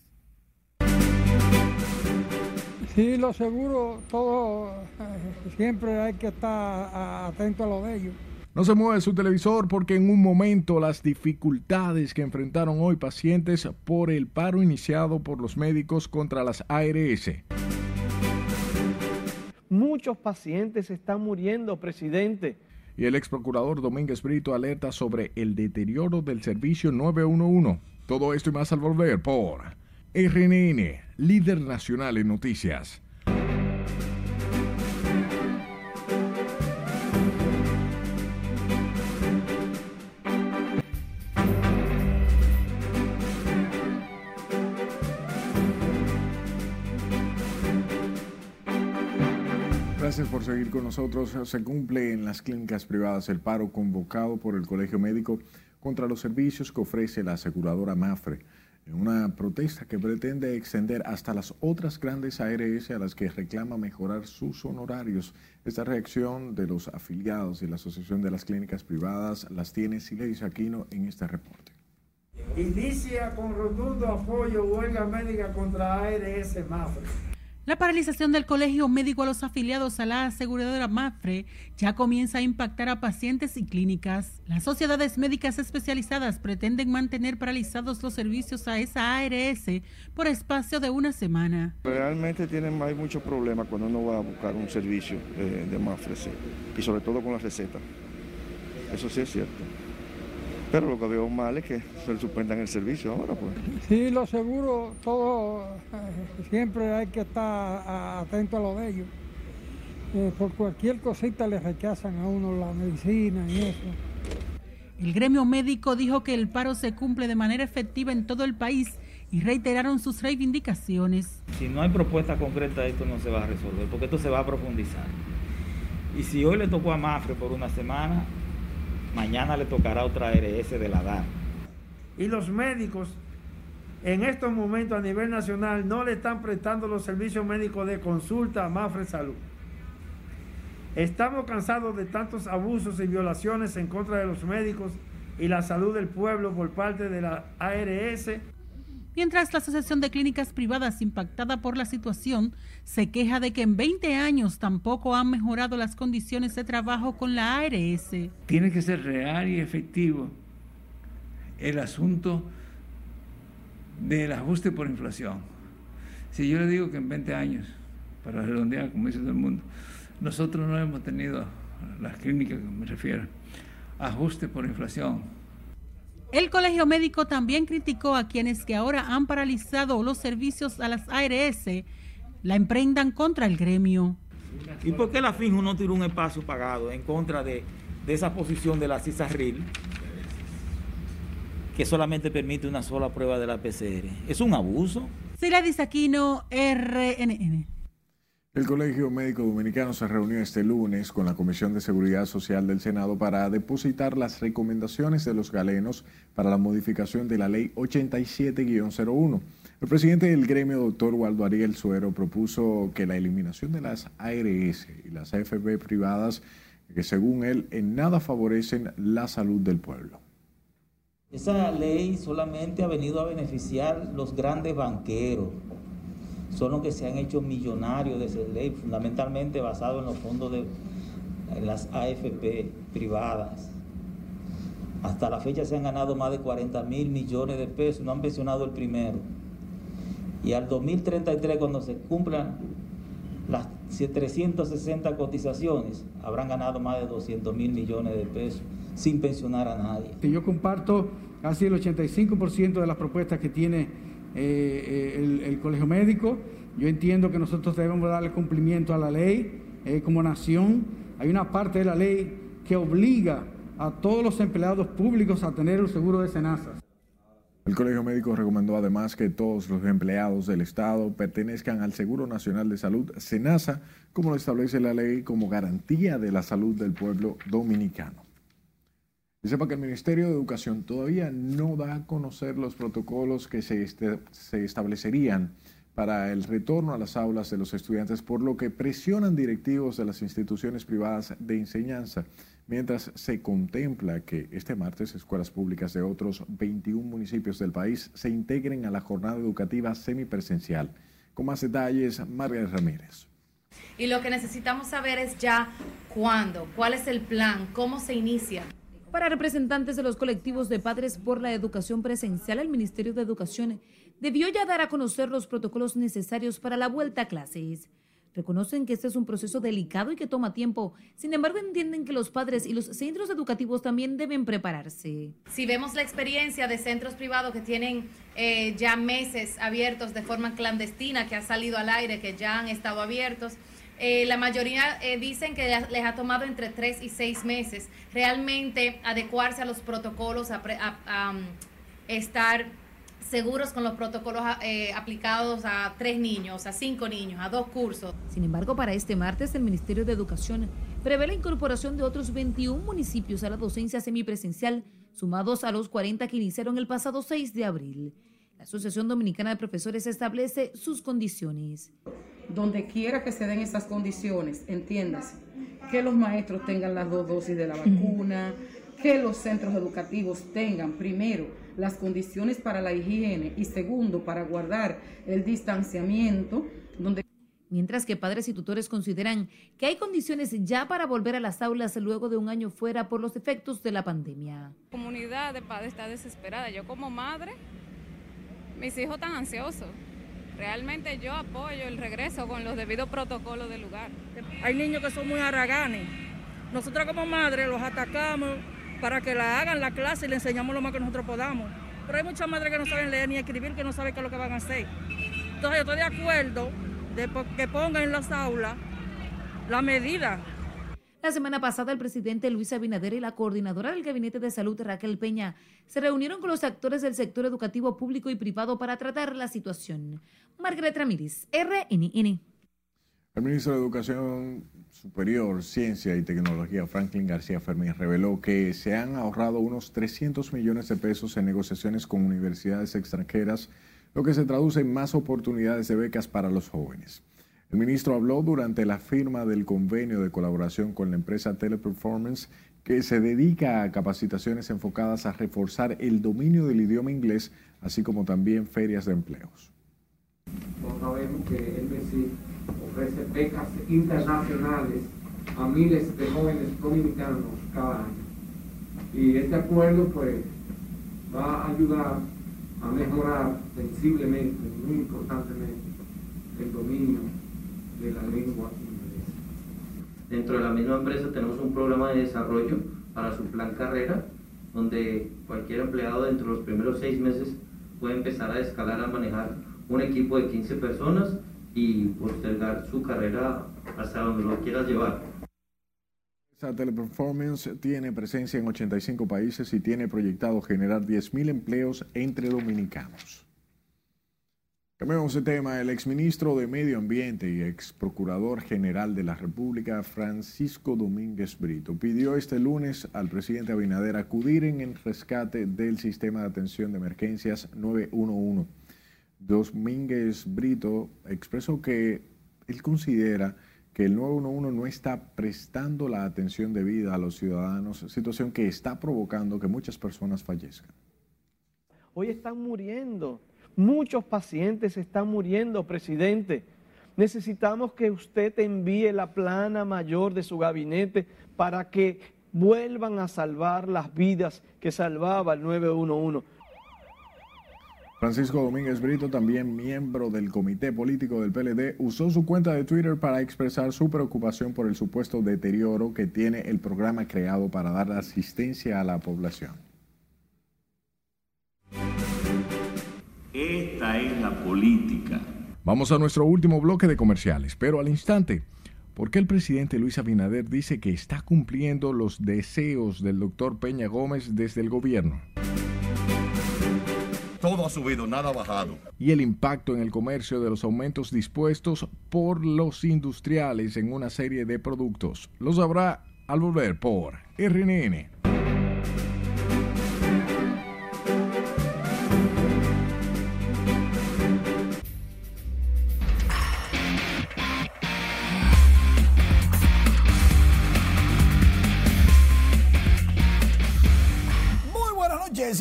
Sí, lo seguro, todo, eh, siempre hay que estar atento a lo de ellos. No se mueve su televisor porque en un momento las dificultades que enfrentaron hoy pacientes por el paro iniciado por los médicos contra las ARS. Muchos pacientes están muriendo, presidente. Y el ex procurador Domínguez Brito alerta sobre el deterioro del servicio 911. Todo esto y más al volver por RNN, líder nacional en noticias. Gracias por seguir con nosotros. Se cumple en las clínicas privadas el paro convocado por el Colegio Médico contra los servicios que ofrece la aseguradora Mafre, en una protesta que pretende extender hasta las otras grandes ARS a las que reclama mejorar sus honorarios. Esta reacción de los afiliados y la Asociación de las Clínicas Privadas las tiene Silesia Aquino en este reporte. Inicia con rotundo apoyo huelga médica contra ARS Mafre. La paralización del colegio médico a los afiliados a la aseguradora MAFRE ya comienza a impactar a pacientes y clínicas. Las sociedades médicas especializadas pretenden mantener paralizados los servicios a esa ARS por espacio de una semana. Realmente tienen, hay muchos problemas cuando uno va a buscar un servicio de, de MAFRE y sobre todo con la receta. Eso sí es cierto. Pero lo que veo mal es que se suspendan el servicio ahora, pues. Sí, lo seguro, todo, eh, siempre hay que estar atento a lo de ellos. eh, por cualquier cosita le rechazan a uno la medicina y eso. El gremio médico dijo que el paro se cumple de manera efectiva en todo el país y reiteraron sus reivindicaciones. Si no hay propuesta concreta, esto no se va a resolver, porque esto se va a profundizar. Y si hoy le tocó a Mafre por una semana, mañana le tocará otra ARS de la DAR. Y los médicos en estos momentos a nivel nacional no le están prestando los servicios médicos de consulta a Mafre Salud. Estamos cansados de tantos abusos y violaciones en contra de los médicos y la salud del pueblo por parte de la ARS mientras la Asociación de Clínicas Privadas impactada por la situación se queja de que en 20 años tampoco han mejorado las condiciones de trabajo con la ARS. Tiene que ser real y efectivo el asunto del ajuste por inflación. Si yo le digo que en 20 años, para redondear, como dice todo el mundo, nosotros no hemos tenido, las clínicas que me refiero, ajuste por inflación, el Colegio Médico también criticó a quienes que ahora han paralizado los servicios a las ARS la emprendan contra el gremio. ¿Y por qué la FINJU no tiró un espacio pagado en contra de, esa posición de la CISARRIL que solamente permite una sola prueba de la PCR? ¿Es un abuso? Sila Aquino, RNN. El Colegio Médico Dominicano se reunió este lunes con la Comisión de Seguridad Social del Senado para depositar las recomendaciones de los galenos para la modificación de la Ley 87-01. El presidente del gremio, doctor Waldo Ariel Suero, propuso que la eliminación de las ARS y las AFP privadas, que según él en nada favorecen la salud del pueblo. Esa ley solamente ha venido a beneficiar los grandes banqueros, son los que se han hecho millonarios de esa ley, fundamentalmente basado en los fondos de las AFP privadas. Hasta la fecha se han ganado más de 40 mil millones de pesos, no han mencionado el primero. Y al 2033, cuando se cumplan las 360 cotizaciones, habrán ganado más de 200 mil millones de pesos sin pensionar a nadie. Yo comparto casi el 85% de las propuestas que tiene eh, eh, el, Colegio Médico. Yo entiendo que nosotros debemos darle cumplimiento a la ley eh, como nación. Hay una parte de la ley que obliga a todos los empleados públicos a tener el seguro de SENASA. El Colegio Médico recomendó además que todos los empleados del Estado pertenezcan al Seguro Nacional de Salud, SENASA, como lo establece la ley como garantía de la salud del pueblo dominicano. Y sepa que el Ministerio de Educación todavía no da a conocer los protocolos que se, este, se establecerían para el retorno a las aulas de los estudiantes, por lo que presionan directivos de las instituciones privadas de enseñanza, mientras se contempla que este martes escuelas públicas de otros 21 municipios del país se integren a la jornada educativa semipresencial. Con más detalles, Margarita Ramírez. Y lo que necesitamos saber es ya cuándo, cuál es el plan, cómo se inicia. Para representantes de los colectivos de padres por la educación presencial, el Ministerio de Educación debió ya dar a conocer los protocolos necesarios para la vuelta a clases. Reconocen que este es un proceso delicado y que toma tiempo. Sin embargo, entienden que los padres y los centros educativos también deben prepararse. Si vemos la experiencia de centros privados que tienen eh, ya meses abiertos de forma clandestina, que ha salido al aire, que ya han estado abiertos, eh, la mayoría eh, dicen que les ha tomado entre tres y seis meses realmente adecuarse a los protocolos, a, um, estar seguros con los protocolos eh, aplicados a tres niños, a cinco niños, a dos cursos. Sin embargo, para este martes el Ministerio de Educación prevé la incorporación de otros 21 municipios a la docencia semipresencial, sumados a los 40 que iniciaron el pasado 6 de abril. La Asociación Dominicana de Profesores establece sus condiciones donde quiera que se den esas condiciones, entiéndase, que los maestros tengan las dos dosis de la vacuna, que los centros educativos tengan, primero, las condiciones para la higiene y segundo, para guardar el distanciamiento, donde... Mientras que padres y tutores consideran que hay condiciones ya para volver a las aulas luego de un año fuera por los efectos de la pandemia. La comunidad de padres está desesperada. Yo como madre, mis hijos están ansiosos. Realmente yo apoyo el regreso con los debidos protocolos del lugar. Hay niños que son muy arraganes. Nosotros como madres los atacamos para que la hagan la clase y le enseñamos lo más que nosotros podamos. Pero hay muchas madres que no saben leer ni escribir, que no saben qué es lo que van a hacer. Entonces yo estoy de acuerdo de que pongan en las aulas la medida. La semana pasada, el presidente Luis Abinader y la coordinadora del Gabinete de Salud, Raquel Peña, se reunieron con los actores del sector educativo público y privado para tratar la situación. Margaret Ramírez, RNN. El ministro de Educación Superior, Ciencia y Tecnología, Franklin García Fermín, reveló que se han ahorrado unos 300 millones de pesos en negociaciones con universidades extranjeras, lo que se traduce en más oportunidades de becas para los jóvenes. El ministro habló durante la firma del convenio de colaboración con la empresa Teleperformance que se dedica a capacitaciones enfocadas a reforzar el dominio del idioma inglés, así como también ferias de empleos. Todos sabemos que el MESI ofrece becas internacionales a miles de jóvenes dominicanos cada año. Y este acuerdo pues va a ayudar a mejorar sensiblemente, muy importantemente, el dominio de la lengua inglesa. Dentro de la misma empresa tenemos un programa de desarrollo para su plan carrera, donde cualquier empleado dentro de los primeros seis meses puede empezar a escalar a manejar un equipo de 15 personas y postergar su carrera hasta donde lo quieras llevar. Esta Teleperformance tiene presencia en 85 países y tiene proyectado generar 10.000 empleos entre dominicanos. Cambiamos de tema. El exministro de Medio Ambiente y ex procurador general de la República, Francisco Domínguez Brito, pidió este lunes al presidente Abinader acudir en el rescate del sistema de atención de emergencias 911. Domínguez Brito expresó que él considera que el 911 no está prestando la atención debida a los ciudadanos, situación que está provocando que muchas personas fallezcan. Hoy están muriendo Muchos pacientes están muriendo, presidente. Necesitamos que usted envíe la plana mayor de su gabinete para que vuelvan a salvar las vidas que salvaba el 911. Francisco Domínguez Brito, también miembro del comité político del PLD, usó su cuenta de Twitter para expresar su preocupación por el supuesto deterioro que tiene el programa creado para dar asistencia a la población. Esta es la política. Vamos a nuestro último bloque de comerciales, pero al instante. ¿Por qué el presidente Luis Abinader dice que está cumpliendo los deseos del doctor Peña Gómez desde el gobierno? Ha subido, nada ha bajado. Y el impacto en el comercio de los aumentos dispuestos por los industriales en una serie de productos. Lo sabrá al volver por RNN.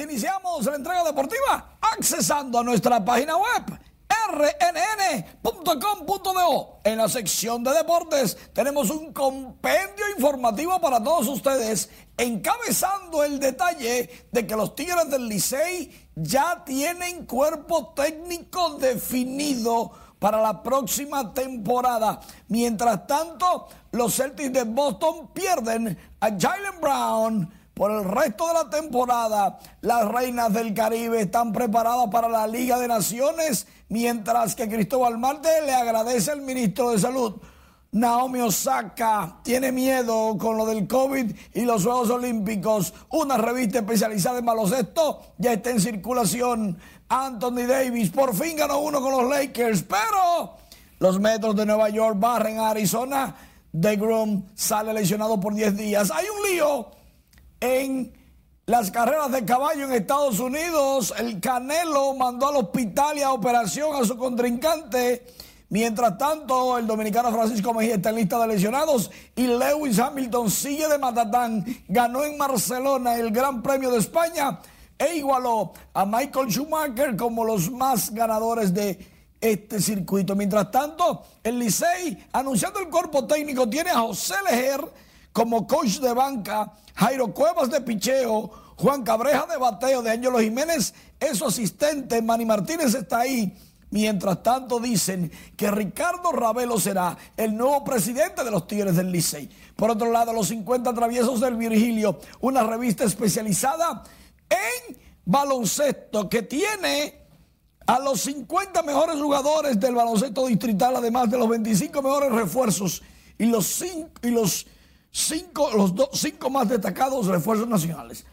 iniciamos la entrega deportiva accesando a nuestra página web rnn.com.do. En la sección de deportes tenemos un compendio informativo para todos ustedes, encabezando el detalle de que los Tigres del Licey ya tienen cuerpo técnico definido para la próxima temporada. Mientras tanto, los Celtics de Boston pierden a Jalen Brown por el resto de la temporada, las reinas del Caribe están preparadas para la Liga de Naciones, mientras que Cristóbal Marte le agradece al ministro de Salud. Naomi Osaka tiene miedo con lo del COVID y los Juegos Olímpicos. Una revista especializada en baloncesto ya está en circulación. Anthony Davis por fin ganó uno con los Lakers, pero los Metros de Nueva York barren a Arizona. DeGrom sale lesionado por 10 días. Hay un lío en las carreras de caballo en Estados Unidos. El Canelo mandó al hospital y a operación a su contrincante. Mientras tanto, el dominicano Francisco Mejía está en lista de lesionados y Lewis Hamilton sigue de Matatán. Ganó en Barcelona el Gran Premio de España e igualó a Michael Schumacher como los más ganadores de este circuito. Mientras tanto, el Licey, anunciando el cuerpo técnico, tiene a José Lejer como coach de banca, Jairo Cuevas de picheo, Juan Cabreja de bateo, de Ángelo Jiménez es su asistente, Manny Martínez está ahí. Mientras tanto dicen que Ricardo Ravelo será el nuevo presidente de los Tigres del Licey. Por otro lado, los 50 traviesos del Virgilio, una revista especializada en baloncesto que tiene a los 50 mejores jugadores del baloncesto distrital, además de los 25 mejores refuerzos y los cinco, y los cinco, los dos, cinco más destacados refuerzos nacionales.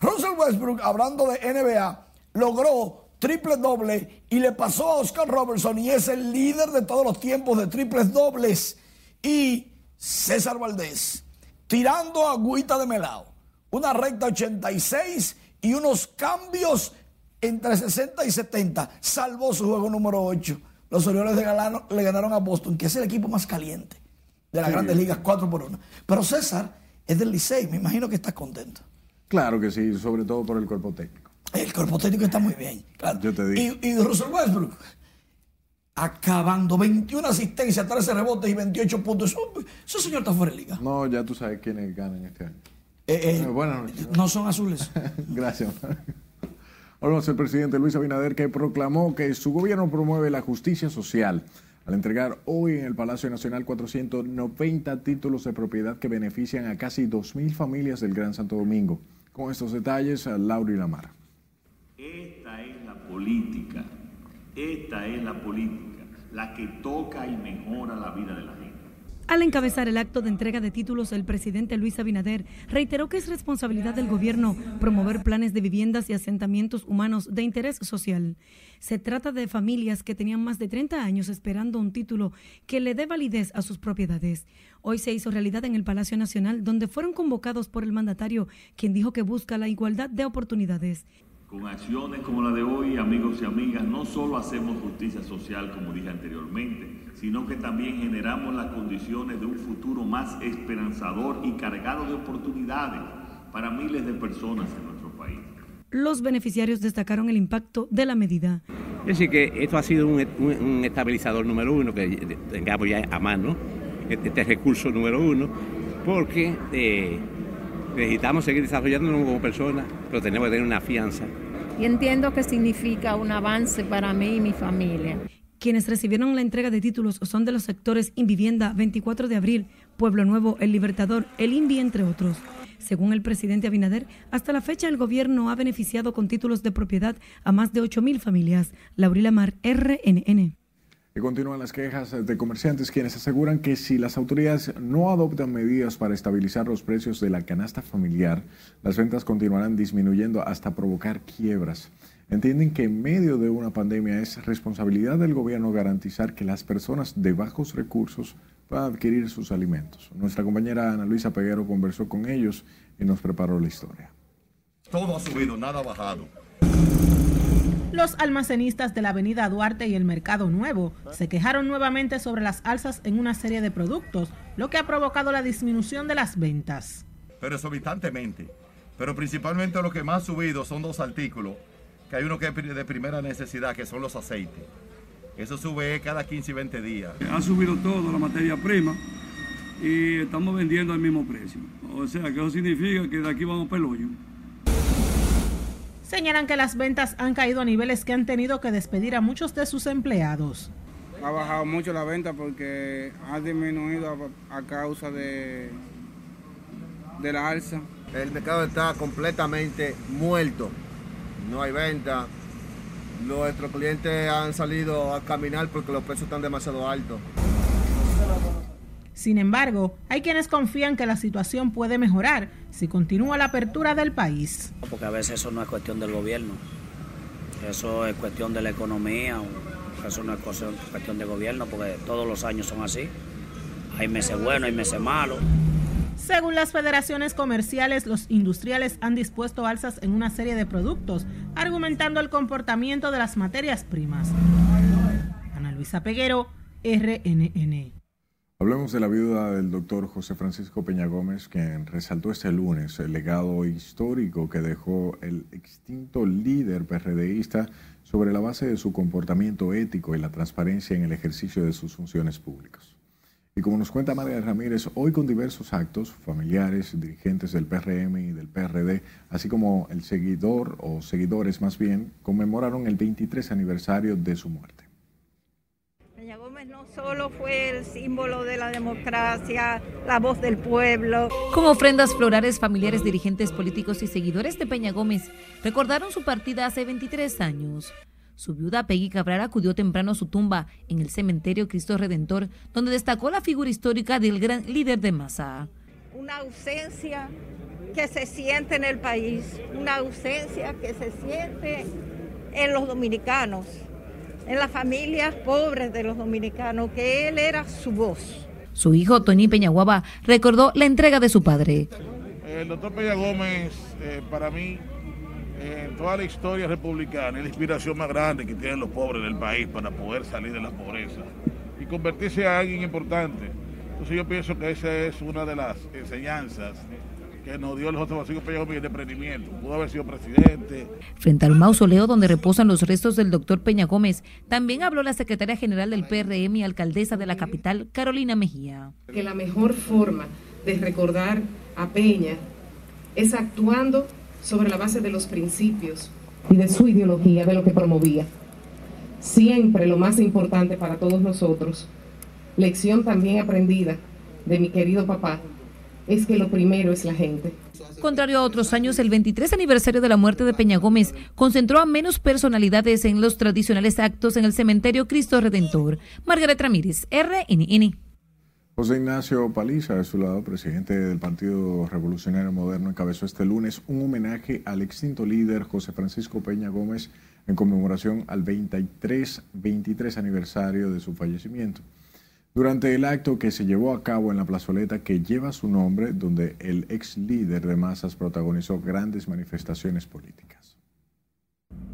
Russell Westbrook, hablando de NBA, logró triple doble y le pasó a Oscar Robertson y es el líder de todos los tiempos de triples dobles. Y César Valdés, tirando agüita de melao, una recta 86 y unos cambios entre 60 y 70, salvó su juego número 8. Los Orioles le ganaron, le ganaron a Boston, que es el equipo más caliente de las Sí. grandes ligas, 4 por 1. Pero César es del Licey, me imagino que está contento. Claro que sí, sobre todo por el cuerpo técnico. El cuerpo técnico está muy bien. Claro. Yo te digo. Y, y Russell Westbrook, acabando 21 asistencias, 13 rebotes y 28 puntos. Eso, ese señor está fuera de liga. No, ya tú sabes quiénes ganan este año. Eh, eh, Eh, no son azules. *laughs* Gracias. Hablamos del presidente Luis Abinader que proclamó que su gobierno promueve la justicia social al entregar hoy en el Palacio Nacional 490 títulos de propiedad que benefician a casi 2.000 familias del Gran Santo Domingo. Con estos detalles, a Laura y Lamar. Esta es la política, esta es la política, la que toca y mejora la vida de la gente. Al encabezar el acto de entrega de títulos, el presidente Luis Abinader reiteró que es responsabilidad del gobierno promover planes de viviendas y asentamientos humanos de interés social. Se trata de familias que tenían más de 30 años esperando un título que le dé validez a sus propiedades. Hoy se hizo realidad en el Palacio Nacional, donde fueron convocados por el mandatario, quien dijo que busca la igualdad de oportunidades. Con acciones como la de hoy, amigos y amigas, no solo hacemos justicia social, como dije anteriormente, sino que también generamos las condiciones de un futuro más esperanzador y cargado de oportunidades para miles de personas en nuestro país. Los beneficiarios destacaron el impacto de la medida. Es decir, que esto ha sido un, un- un estabilizador número uno, que tengamos ya a mano este, este recurso número uno, porque eh, necesitamos seguir desarrollándonos como personas, pero tenemos que tener una fianza. y entiendo que significa un avance para mí y mi familia. Quienes recibieron la entrega de títulos son de los sectores Invivienda, 24 de abril, Pueblo Nuevo, El Libertador, El INVI, entre otros. Según el presidente Abinader, hasta la fecha el gobierno ha beneficiado con títulos de propiedad a más de 8.000 familias. Laurila Mar, RNN. Continúan las quejas de comerciantes quienes aseguran que si las autoridades no adoptan medidas para estabilizar los precios de la canasta familiar, las ventas continuarán disminuyendo hasta provocar quiebras. Entienden que en medio de una pandemia es responsabilidad del gobierno garantizar que las personas de bajos recursos puedan adquirir sus alimentos. Nuestra compañera Ana Luisa Peguero conversó con ellos y nos preparó la historia. Todo ha subido, nada ha bajado. Los almacenistas de la avenida Duarte y el Mercado Nuevo se quejaron nuevamente sobre las alzas en una serie de productos, lo que ha provocado la disminución de las ventas. pero exorbitantemente. Pero principalmente lo que más ha subido son dos artículos, que hay uno que es de primera necesidad, que son los aceites. Eso sube cada 15 y 20 días. Ha subido todo la materia prima y estamos vendiendo al mismo precio. O sea, que eso significa que de aquí vamos para el hoyo. Señalan que las ventas han caído a niveles que han tenido que despedir a muchos de sus empleados. Ha bajado mucho la venta porque ha disminuido a, a causa de, de la alza. El mercado está completamente muerto. No hay venta. Nuestros clientes han salido a caminar porque los precios están demasiado altos. Sin embargo, hay quienes confían que la situación puede mejorar si continúa la apertura del país. Porque a veces eso no es cuestión del gobierno, eso es cuestión de la economía, eso no es cuestión de gobierno, porque todos los años son así. Hay meses buenos, hay meses malos. Según las federaciones comerciales, los industriales han dispuesto alzas en una serie de productos, argumentando el comportamiento de las materias primas. Ana Luisa Peguero, RNN. Hablemos de la viuda del doctor José Francisco Peña Gómez, quien resaltó este lunes el legado histórico que dejó el extinto líder PRDista sobre la base de su comportamiento ético y la transparencia en el ejercicio de sus funciones públicas. Y como nos cuenta María Ramírez, hoy con diversos actos, familiares, dirigentes del PRM y del PRD, así como el seguidor o seguidores más bien, conmemoraron el 23 aniversario de su muerte. Gómez no solo fue el símbolo de la democracia, la voz del pueblo. Con ofrendas florales, familiares, dirigentes políticos y seguidores de Peña Gómez recordaron su partida hace 23 años. Su viuda Peggy Cabral acudió temprano a su tumba en el cementerio Cristo Redentor, donde destacó la figura histórica del gran líder de masa. Una ausencia que se siente en el país, una ausencia que se siente en los dominicanos, en las familias pobres de los dominicanos, que él era su voz. Su hijo, Tony Peñaguaba, recordó la entrega de su padre. El doctor Peña Gómez, eh, para mí, en toda la historia republicana, es la inspiración más grande que tienen los pobres del país para poder salir de la pobreza y convertirse en alguien importante. Entonces yo pienso que esa es una de las enseñanzas que nos dio el José Francisco Peña Gómez de emprendimiento. Pudo haber sido presidente. Frente al mausoleo donde reposan los restos del doctor Peña Gómez, también habló la secretaria general del PRM y alcaldesa de la capital, Carolina Mejía. Que la mejor forma de recordar a Peña es actuando sobre la base de los principios y de su ideología, de lo que promovía. Siempre lo más importante para todos nosotros, lección también aprendida de mi querido papá, es que lo primero es la gente. Contrario a otros años, el 23 aniversario de la muerte de Peña Gómez concentró a menos personalidades en los tradicionales actos en el cementerio Cristo Redentor. Margaret Ramírez, RNN. José Ignacio Paliza, de su lado, presidente del Partido Revolucionario Moderno, encabezó este lunes un homenaje al extinto líder José Francisco Peña Gómez en conmemoración al 23, 23 aniversario de su fallecimiento. Durante el acto que se llevó a cabo en la plazoleta que lleva su nombre, donde el ex líder de masas protagonizó grandes manifestaciones políticas.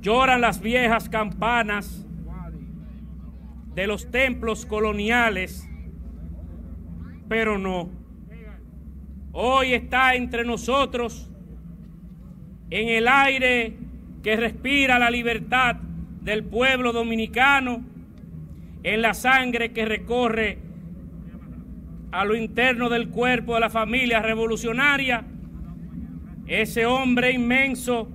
Lloran las viejas campanas de los templos coloniales, pero no. Hoy está entre nosotros en el aire que respira la libertad del pueblo dominicano en la sangre que recorre a lo interno del cuerpo de la familia revolucionaria, ese hombre inmenso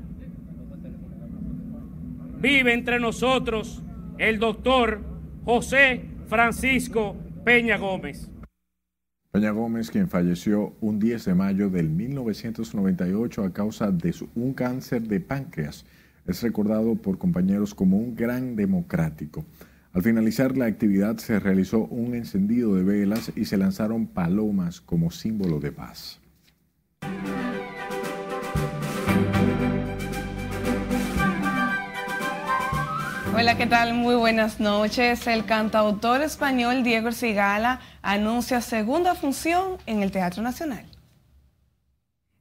vive entre nosotros el doctor José Francisco Peña Gómez. Peña Gómez, quien falleció un 10 de mayo del 1998 a causa de un cáncer de páncreas, es recordado por compañeros como un gran democrático. Al finalizar la actividad se realizó un encendido de velas y se lanzaron palomas como símbolo de paz. Hola, ¿qué tal? Muy buenas noches. El cantautor español Diego Cigala anuncia segunda función en el Teatro Nacional.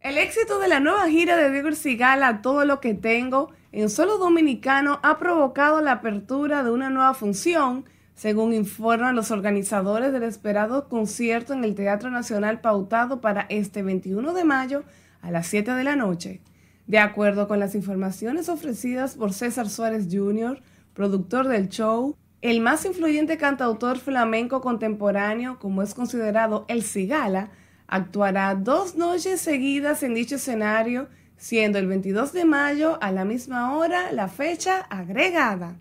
El éxito de la nueva gira de Diego Cigala, Todo lo que tengo, en solo dominicano ha provocado la apertura de una nueva función, según informan los organizadores del esperado concierto en el Teatro Nacional pautado para este 21 de mayo a las 7 de la noche. De acuerdo con las informaciones ofrecidas por César Suárez Jr., productor del show, el más influyente cantautor flamenco contemporáneo, como es considerado el Cigala, actuará dos noches seguidas en dicho escenario siendo el 22 de mayo a la misma hora la fecha agregada.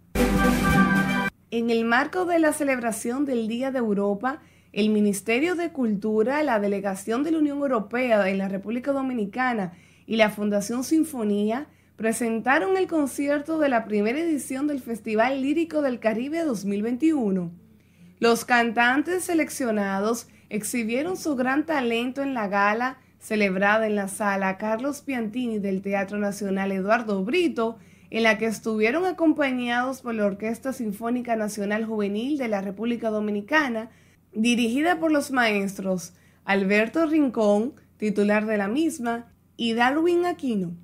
En el marco de la celebración del Día de Europa, el Ministerio de Cultura, la Delegación de la Unión Europea en la República Dominicana y la Fundación Sinfonía presentaron el concierto de la primera edición del Festival Lírico del Caribe 2021. Los cantantes seleccionados exhibieron su gran talento en la gala celebrada en la sala Carlos Piantini del Teatro Nacional Eduardo Brito, en la que estuvieron acompañados por la Orquesta Sinfónica Nacional Juvenil de la República Dominicana, dirigida por los maestros Alberto Rincón, titular de la misma, y Darwin Aquino.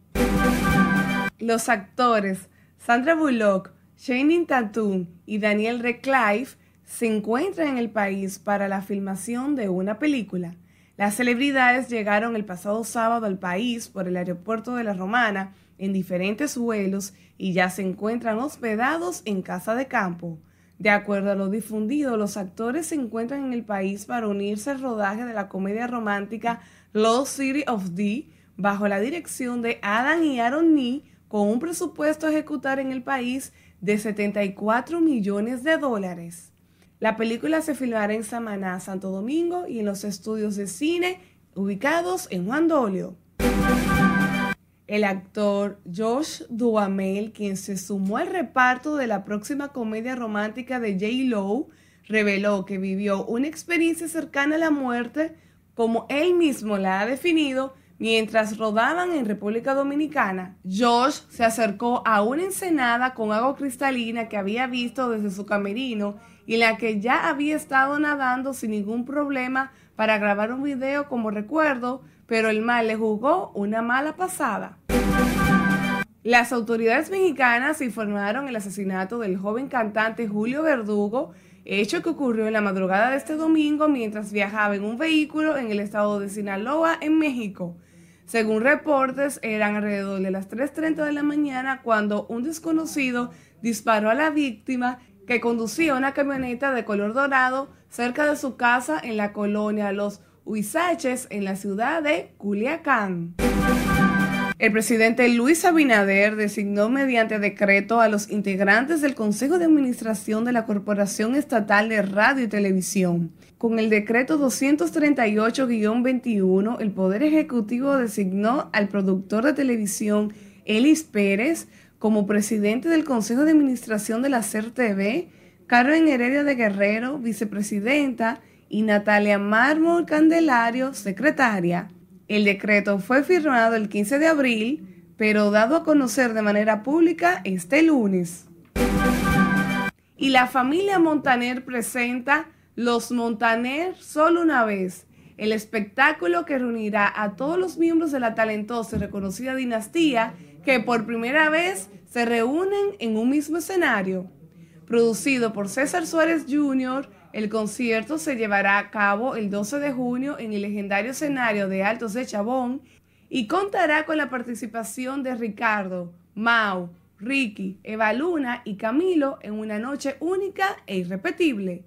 Los actores Sandra Bullock, Shane Tatum y Daniel Radcliffe se encuentran en el país para la filmación de una película. Las celebridades llegaron el pasado sábado al país por el aeropuerto de La Romana en diferentes vuelos y ya se encuentran hospedados en casa de campo. De acuerdo a lo difundido, los actores se encuentran en el país para unirse al rodaje de la comedia romántica Lost City of D bajo la dirección de Adam y Aaron Nee con un presupuesto a ejecutar en el país de 74 millones de dólares. La película se filmará en Samaná, Santo Domingo y en los estudios de cine ubicados en Juan Dolio. El actor Josh Duhamel, quien se sumó al reparto de la próxima comedia romántica de J. Lo, reveló que vivió una experiencia cercana a la muerte, como él mismo la ha definido, mientras rodaban en República Dominicana. Josh se acercó a una ensenada con agua cristalina que había visto desde su camerino y la que ya había estado nadando sin ningún problema para grabar un video como recuerdo, pero el mal le jugó una mala pasada. Las autoridades mexicanas informaron el asesinato del joven cantante Julio Verdugo, hecho que ocurrió en la madrugada de este domingo mientras viajaba en un vehículo en el estado de Sinaloa, en México. Según reportes, eran alrededor de las 3.30 de la mañana cuando un desconocido disparó a la víctima que conducía una camioneta de color dorado cerca de su casa en la colonia Los Huizaches en la ciudad de Culiacán. El presidente Luis Abinader designó mediante decreto a los integrantes del Consejo de Administración de la Corporación Estatal de Radio y Televisión. Con el decreto 238-21, el Poder Ejecutivo designó al productor de televisión Elis Pérez como presidente del Consejo de Administración de la CERTV, Carmen Heredia de Guerrero, vicepresidenta, y Natalia Mármol Candelario, secretaria. El decreto fue firmado el 15 de abril, pero dado a conocer de manera pública este lunes. Y la familia Montaner presenta Los Montaner solo una vez, el espectáculo que reunirá a todos los miembros de la talentosa y reconocida dinastía que por primera vez se reúnen en un mismo escenario. Producido por César Suárez Jr., el concierto se llevará a cabo el 12 de junio en el legendario escenario de Altos de Chabón y contará con la participación de Ricardo, Mau, Ricky, Eva Luna y Camilo en una noche única e irrepetible.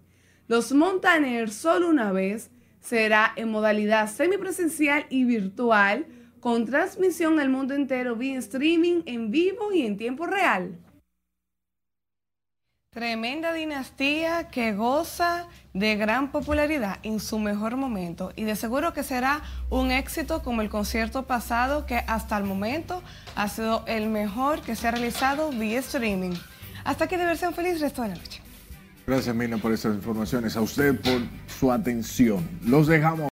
Los Montaner solo una vez será en modalidad semipresencial y virtual con transmisión al mundo entero vía streaming en vivo y en tiempo real. Tremenda dinastía que goza de gran popularidad en su mejor momento y de seguro que será un éxito como el concierto pasado que hasta el momento ha sido el mejor que se ha realizado vía streaming. Hasta aquí diversión feliz resto de la noche. Gracias Mina por estas informaciones, a usted por su atención. Los dejamos.